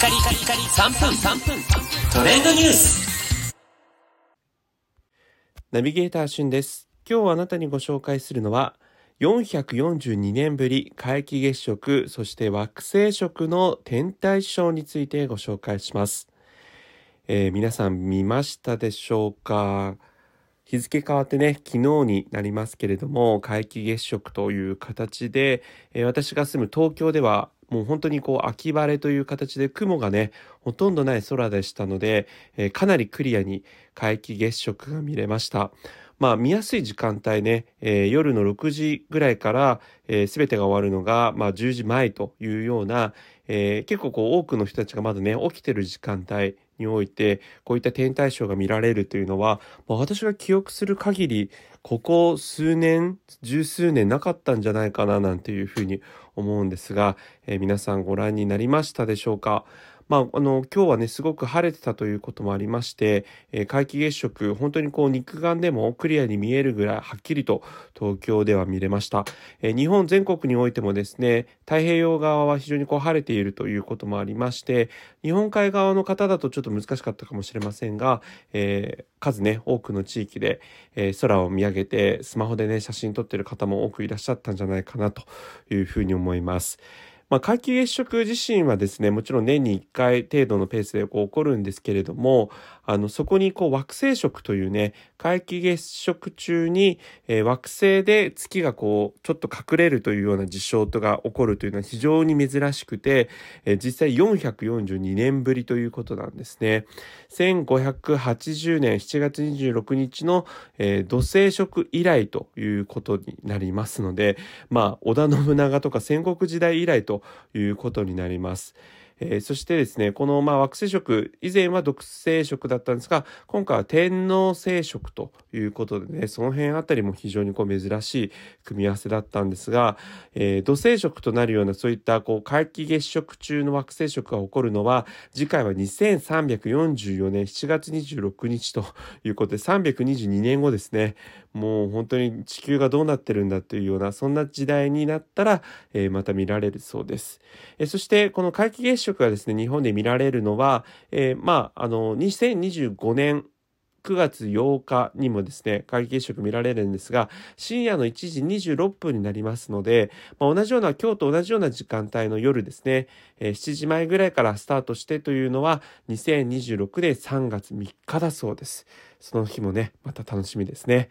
カリカリカリ3分3分トレンドニュースナビゲーターしゅんです。今日あなたにご紹介するのは、442年ぶり皆既月食、そして惑星食の天体ショーについてご紹介します。えー皆さん見ましたでしょうか？日付変わってね、昨日になりますけれども、皆既月食という形で、えー私が住む東京では、もう本当にこう秋晴れという形で雲がね、ほとんどない空でしたので、えーかなりクリアに皆既月食が見れました。まあ見やすい時間帯ね、えー夜の6時ぐらいから、えー、全てが終わるのが、まあ、10時前というような、えー結構こう多くの人たちがまだね起きてる時間帯においてこういった天体ショーが見られるというのは、まあ、私が記憶する限りここ数年十数年なかったんじゃないかななんていうふうに思うんですが、えー皆さんご覧になりましたでしょうか？まあ、あの今日はねすごく晴れてたということもありまして、えー皆既月食本当にこう肉眼でもクリアに見えるぐらいはっきりと東京では見れました、えー日本全国においてもですね太平洋側は非常にこう晴れているということもありまして日本海側の方だとちょっと難しかったかもしれませんが、えー数ね多くの地域で、え空を見上げてスマホでね写真撮ってる方も多くいらっしゃったんじゃないかなというふうに思います。思います。あ、皆既月食自身はですねもちろん年に1回程度のペースでこう起こるんですけれどもあのそこにこう惑星食というね皆既月食中に、えー惑星で月がこうちょっと隠れるというような事象とが起こるというのは非常に珍しくて、えー実際442年ぶりということなんですね。1580年7月26日の、えー土星食以来ということになりますのでまあ織田信長とか戦国時代以来ということになります。えーそしてですねこのまあ惑星食以前は独星食だったんですが今回は天王星食ということでねその辺あたりも非常にこう珍しい組み合わせだったんですが、えー土星食となるようなそういったこう皆既月食中の惑星食が起こるのは次回は2344年7月26日ということで322年後ですねもう本当に地球がどうなってるんだというようなそんな時代になったら、えーまた見られるそうです。えーそしてこの皆既月食がですね日本で見られるのは、えーまああの2025年9月8日にもですね皆既月食見られるんですが深夜の1時26分になりますので、まあ、同じような今日と同じような時間帯の夜ですね、えー7時前ぐらいからスタートしてというのは2026年3月3日だそうですその日もねまた楽しみですね